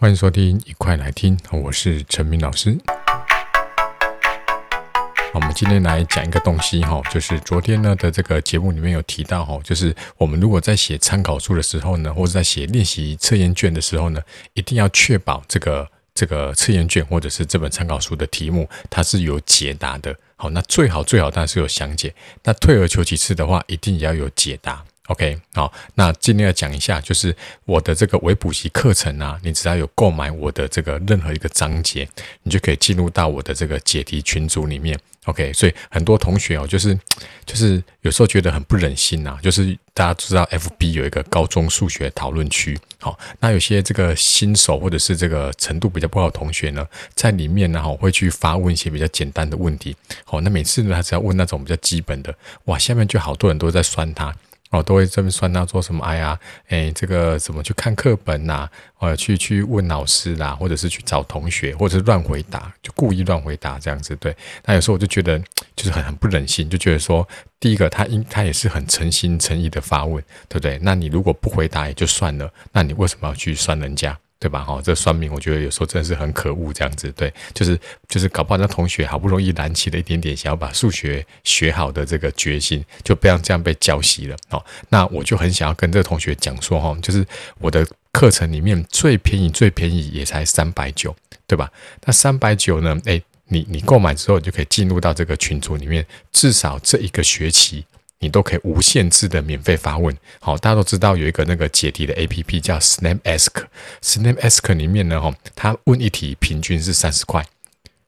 欢迎收听，一块来听，我是陈明老师。我们今天来讲一个东西哈，就是昨天呢的这个节目里面有提到哈，就是我们如果在写参考书的时候呢，或者在写练习测验卷的时候呢，一定要确保这个这个测验卷或者是这本参考书的题目它是有解答的。好，那最好最好当然是有详解。那退而求其次的话，一定也要有解答。OK，好，那今天要讲一下，就是我的这个微补习课程啊，你只要有购买我的这个任何一个章节，你就可以进入到我的这个解题群组里面。OK，所以很多同学哦，就是就是有时候觉得很不忍心呐，就是大家知道 FB 有一个高中数学讨论区，好，那有些这个新手或者是这个程度比较不好的同学呢，在里面呢，哈，会去发问一些比较简单的问题，好，那每次呢，他只要问那种比较基本的，哇，下面就好多人都在酸他。哦，都会这么算到做什么？哎呀，哎，这个怎么去看课本呐、啊？呃，去去问老师啦，或者是去找同学，或者是乱回答，就故意乱回答这样子。对，那有时候我就觉得就是很很不忍心，就觉得说，第一个他应他也是很诚心诚意的发问，对不对？那你如果不回答也就算了，那你为什么要去算人家？对吧？哈，这算命，我觉得有时候真的是很可恶，这样子，对，就是就是搞不好那同学好不容易燃起了一点点想要把数学学好的这个决心，就不要这样被浇熄了。哦，那我就很想要跟这个同学讲说，哈，就是我的课程里面最便宜最便宜也才三百九，对吧？那三百九呢？诶，你你购买之后，你就可以进入到这个群组里面，至少这一个学期。你都可以无限制的免费发问，好，大家都知道有一个那个解题的 APP 叫 SnapAsk，SnapAsk 里面呢，哈，它问一题平均是三十块，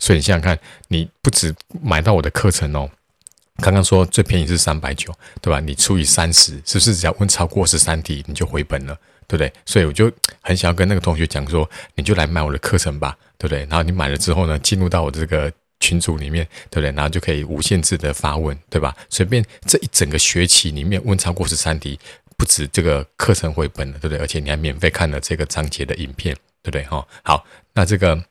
所以你想想看，你不止买到我的课程哦，刚刚说最便宜是三百九，对吧？你除以三十，是不是只要问超过十三题你就回本了，对不对？所以我就很想要跟那个同学讲说，你就来买我的课程吧，对不对？然后你买了之后呢，进入到我这个。群组里面，对不对？然后就可以无限制的发问，对吧？随便这一整个学期里面问超过十三题，不止这个课程回本了，对不对？而且你还免费看了这个章节的影片，对不对？哈，好，那这个。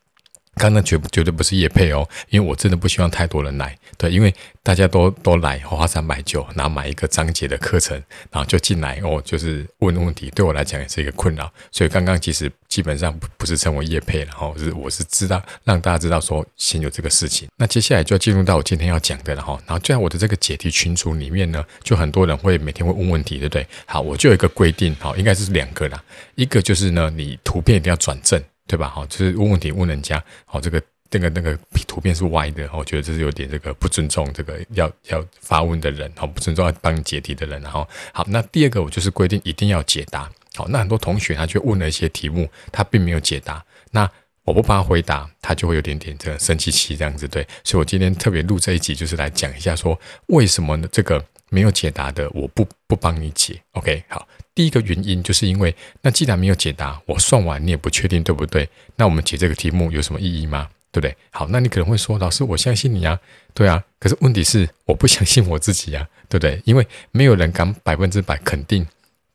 刚刚绝绝对不是叶配哦，因为我真的不希望太多人来，对，因为大家都都来花三百九，然后买一个章节的课程，然后就进来哦，就是问问题，对我来讲也是一个困扰，所以刚刚其实基本上不不是称为叶配，然后是我是知道让大家知道说先有这个事情，那接下来就要进入到我今天要讲的了哈，然后就在我的这个解题群组里面呢，就很多人会每天会问问题，对不对？好，我就有一个规定，好，应该是两个啦，一个就是呢，你图片一定要转正。对吧？好，就是问问题问人家，好，这个那个那个图片是歪的，我觉得这是有点这个不尊重这个要要发问的人，好，不尊重要帮你解题的人，然后好，那第二个我就是规定一定要解答，好，那很多同学他去问了一些题目，他并没有解答，那我不帮他回答，他就会有点点这个生气气这样子，对，所以我今天特别录这一集，就是来讲一下说为什么呢？这个没有解答的，我不不帮你解，OK，好。第一个原因就是因为，那既然没有解答，我算完你也不确定对不对？那我们解这个题目有什么意义吗？对不对？好，那你可能会说，老师，我相信你啊，对啊。可是问题是，我不相信我自己啊，对不对？因为没有人敢百分之百肯定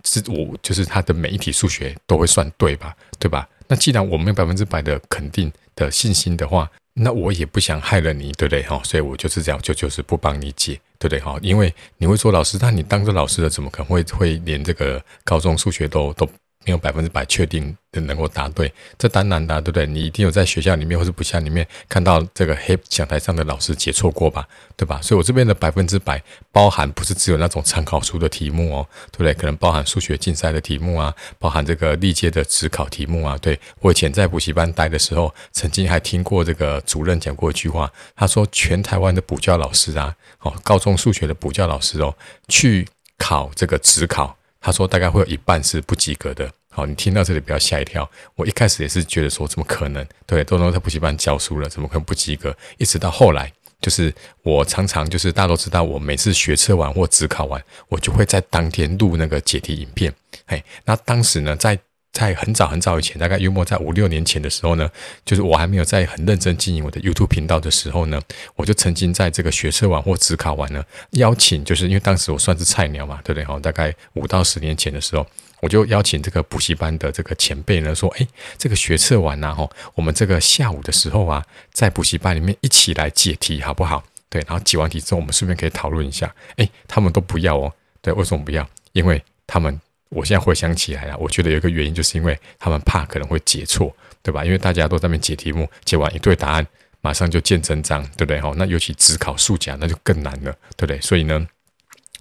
是我，就是他的每一题数学都会算对吧？对吧？那既然我没有百分之百的肯定的信心的话，那我也不想害了你，对不对？哈，所以我就是这样，就就是不帮你解。对不对？哈，因为你会说老师，那你当着老师的，怎么可能会会连这个高中数学都都没有百分之百确定的能够答对？这当然的，对不对？你一定有在学校里面或者补习里面看到这个黑讲台上的老师解错过吧？对吧？所以我这边的百分之百包含不是只有那种参考书的题目哦，对不对？可能包含数学竞赛的题目啊，包含这个历届的指考题目啊。对，我以前在补习班待的时候，曾经还听过这个主任讲过一句话，他说全台湾的补教老师啊，哦，高中数学的补教老师哦，去考这个指考，他说大概会有一半是不及格的。好，你听到这里不要吓一跳。我一开始也是觉得说，怎么可能？对，都能在补习班教书了，怎么可能不及格？一直到后来，就是我常常就是大家都知道，我每次学测完或只考完，我就会在当天录那个解题影片。嘿，那当时呢，在在很早很早以前，大概约莫在五六年前的时候呢，就是我还没有在很认真经营我的 YouTube 频道的时候呢，我就曾经在这个学测完或指考完呢，邀请，就是因为当时我算是菜鸟嘛，对不对？哈，大概五到十年前的时候，我就邀请这个补习班的这个前辈呢，说，哎，这个学测完呐，哈，我们这个下午的时候啊，在补习班里面一起来解题，好不好？对，然后解完题之后，我们顺便可以讨论一下。哎，他们都不要哦，对，为什么不要？因为他们。我现在回想起来了，我觉得有一个原因，就是因为他们怕可能会解错，对吧？因为大家都在那边解题目，解完一对答案，马上就见真章，对不对？哈，那尤其只考数甲，那就更难了，对不对？所以呢，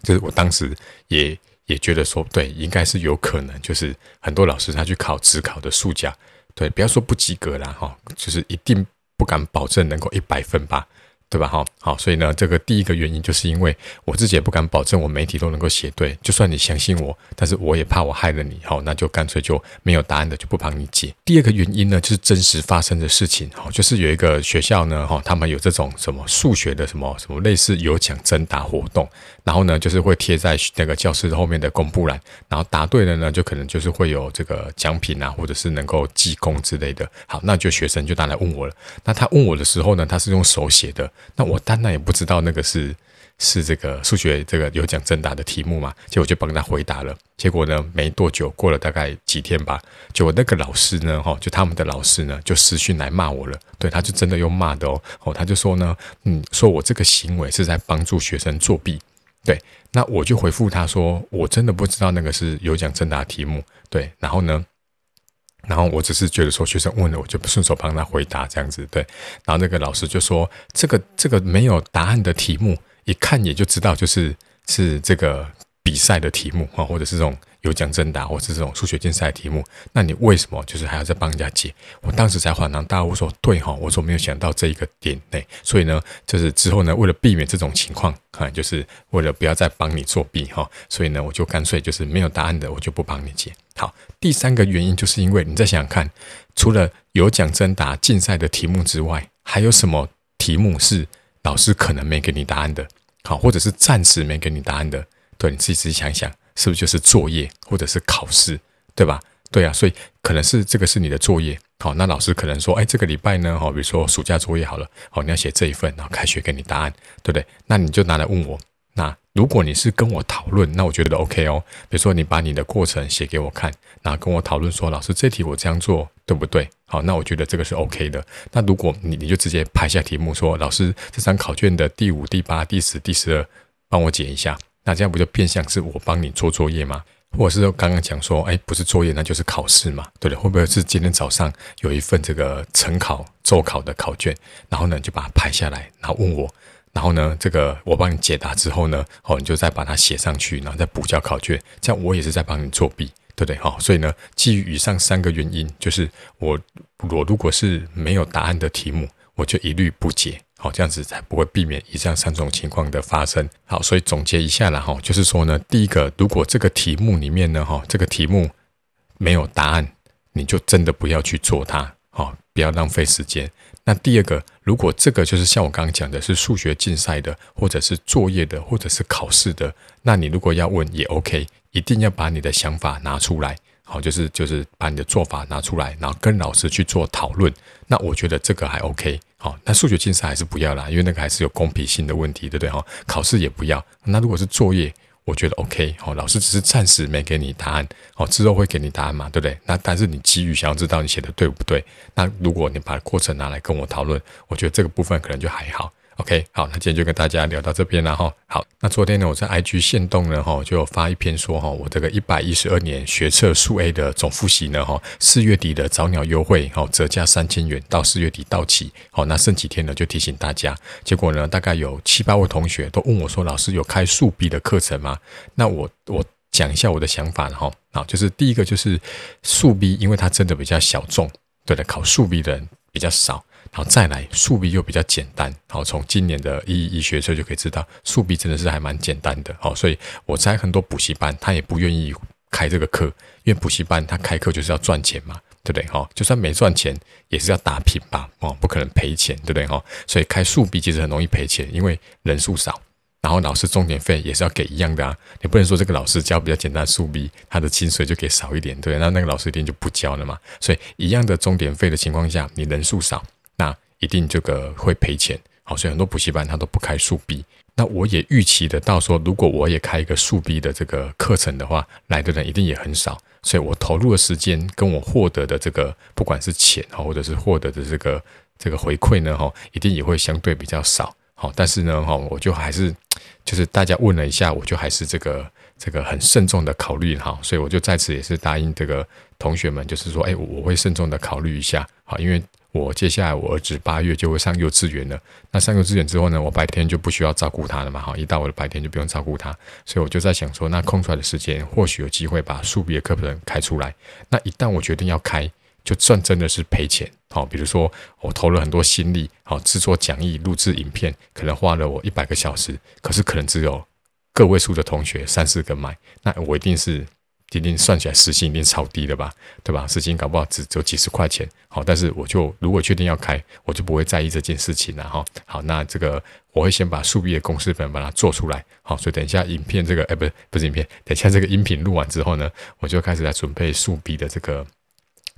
就是我当时也也觉得说，对，应该是有可能，就是很多老师他去考只考的数甲，对，不要说不及格啦，哈，就是一定不敢保证能够一百分吧。对吧？好，好，所以呢，这个第一个原因就是因为我自己也不敢保证我每题都能够写对，就算你相信我，但是我也怕我害了你，好，那就干脆就没有答案的就不帮你解。第二个原因呢，就是真实发生的事情，好，就是有一个学校呢，哈，他们有这种什么数学的什么什么类似有奖征答活动，然后呢，就是会贴在那个教室后面的公布栏，然后答对了呢，就可能就是会有这个奖品啊，或者是能够记功之类的。好，那就学生就拿来问我了。那他问我的时候呢，他是用手写的。那我当然也不知道那个是是这个数学这个有奖征答的题目嘛，结果就帮他回答了。结果呢，没多久，过了大概几天吧，就那个老师呢，哈，就他们的老师呢，就私讯来骂我了。对，他就真的用骂的哦，哦，他就说呢，嗯，说我这个行为是在帮助学生作弊。对，那我就回复他说，我真的不知道那个是有奖征答题目。对，然后呢？然后我只是觉得说学生问了，我就顺手帮他回答这样子，对。然后那个老师就说，这个这个没有答案的题目，一看也就知道就是是这个比赛的题目啊，或者是这种。有奖征答，或者是这种数学竞赛题目，那你为什么就是还要再帮人家解？我当时才恍然大悟，说对哈，我说没有想到这一个点内，所以呢，就是之后呢，为了避免这种情况，哈，就是为了不要再帮你作弊哈，所以呢，我就干脆就是没有答案的，我就不帮你解。好，第三个原因就是因为你再想想看，除了有奖征答竞赛的题目之外，还有什么题目是老师可能没给你答案的？好，或者是暂时没给你答案的？对，你自己仔细想想。是不是就是作业或者是考试，对吧？对啊，所以可能是这个是你的作业。好，那老师可能说，哎，这个礼拜呢，哈，比如说暑假作业好了，好，你要写这一份，然后开学给你答案，对不对？那你就拿来问我。那如果你是跟我讨论，那我觉得 OK 哦。比如说你把你的过程写给我看，然后跟我讨论说，老师这题我这样做对不对？好，那我觉得这个是 OK 的。那如果你你就直接拍下题目说，老师这张考卷的第五、第八、第十、第十二，帮我解一下。那这样不就变相是我帮你做作业吗？或者是刚刚讲说，哎，不是作业，那就是考试嘛，对不对？会不会是今天早上有一份这个晨考、周考的考卷，然后呢就把它拍下来，然后问我，然后呢这个我帮你解答之后呢，哦，你就再把它写上去，然后再补交考卷，这样我也是在帮你作弊，对不对？好，所以呢，基于以上三个原因，就是我我如果是没有答案的题目，我就一律不解。好，这样子才不会避免以上三种情况的发生。好，所以总结一下了哈，就是说呢，第一个，如果这个题目里面呢，哈，这个题目没有答案，你就真的不要去做它，好，不要浪费时间。那第二个，如果这个就是像我刚刚讲的，是数学竞赛的，或者是作业的，或者是考试的，那你如果要问也 OK，一定要把你的想法拿出来。好，就是就是把你的做法拿出来，然后跟老师去做讨论。那我觉得这个还 OK。好，那数学竞赛还是不要啦，因为那个还是有公平性的问题，对不对？哈，考试也不要。那如果是作业，我觉得 OK。好，老师只是暂时没给你答案，好，之后会给你答案嘛，对不对？那但是你急于想要知道你写的对不对，那如果你把过程拿来跟我讨论，我觉得这个部分可能就还好。OK，好，那今天就跟大家聊到这边了哈。好，那昨天呢，我在 IG 线动呢哈，就发一篇说哈，我这个一百一十二年学测数 A 的总复习呢哈，四月底的早鸟优惠哈，折价三千元到四月底到期。好，那剩几天呢，就提醒大家。结果呢，大概有七八位同学都问我说，老师有开数 B 的课程吗？那我我讲一下我的想法哈。好，就是第一个就是数 B，因为它真的比较小众，对的，考数 B 的人比较少。好，再来数 B 又比较简单。好，从今年的一一学测就可以知道，数 B 真的是还蛮简单的。好，所以我猜很多补习班他也不愿意开这个课，因为补习班他开课就是要赚钱嘛，对不对？哈，就算没赚钱，也是要打平吧，哦，不可能赔钱，对不对？哈，所以开数 B 其实很容易赔钱，因为人数少，然后老师重点费也是要给一样的啊。你不能说这个老师教比较简单数 B，他的薪水就给少一点，对，那那个老师一定就不教了嘛。所以一样的重点费的情况下，你人数少。那一定这个会赔钱，好，所以很多补习班他都不开数 B。那我也预期得到说，如果我也开一个数 B 的这个课程的话，来的人一定也很少，所以我投入的时间跟我获得的这个不管是钱哈，或者是获得的这个这个回馈呢哈，一定也会相对比较少。好，但是呢哈，我就还是就是大家问了一下，我就还是这个这个很慎重的考虑哈，所以我就在此也是答应这个同学们，就是说，哎，我会慎重的考虑一下，好，因为我接下来我儿子八月就会上幼稚园了，那上幼稚园之后呢，我白天就不需要照顾他了嘛，哈，一到我的白天就不用照顾他，所以我就在想说，那空出来的时间或许有机会把数 B 的课程开出来，那一旦我决定要开，就算真的是赔钱，好，比如说我投了很多心力，好，制作讲义、录制影片，可能花了我一百个小时，可是可能只有。个位数的同学三四个买，那我一定是今天算起来时薪一定超低的吧，对吧？时薪搞不好只只有几十块钱，好，但是我就如果确定要开，我就不会在意这件事情了哈。好，那这个我会先把数币的公式本把它做出来，好，所以等一下影片这个哎不是不是影片，等一下这个音频录完之后呢，我就开始来准备数币的这个。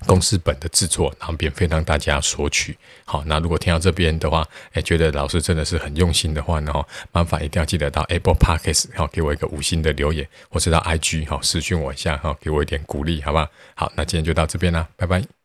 公司本的制作，然后免费让大家索取。好，那如果听到这边的话，哎，觉得老师真的是很用心的话呢，哈，麻烦一定要记得到 Apple Podcast 好，给我一个五星的留言，或是到 IG 好私讯我一下哈，给我一点鼓励，好不好？好，那今天就到这边啦，拜拜。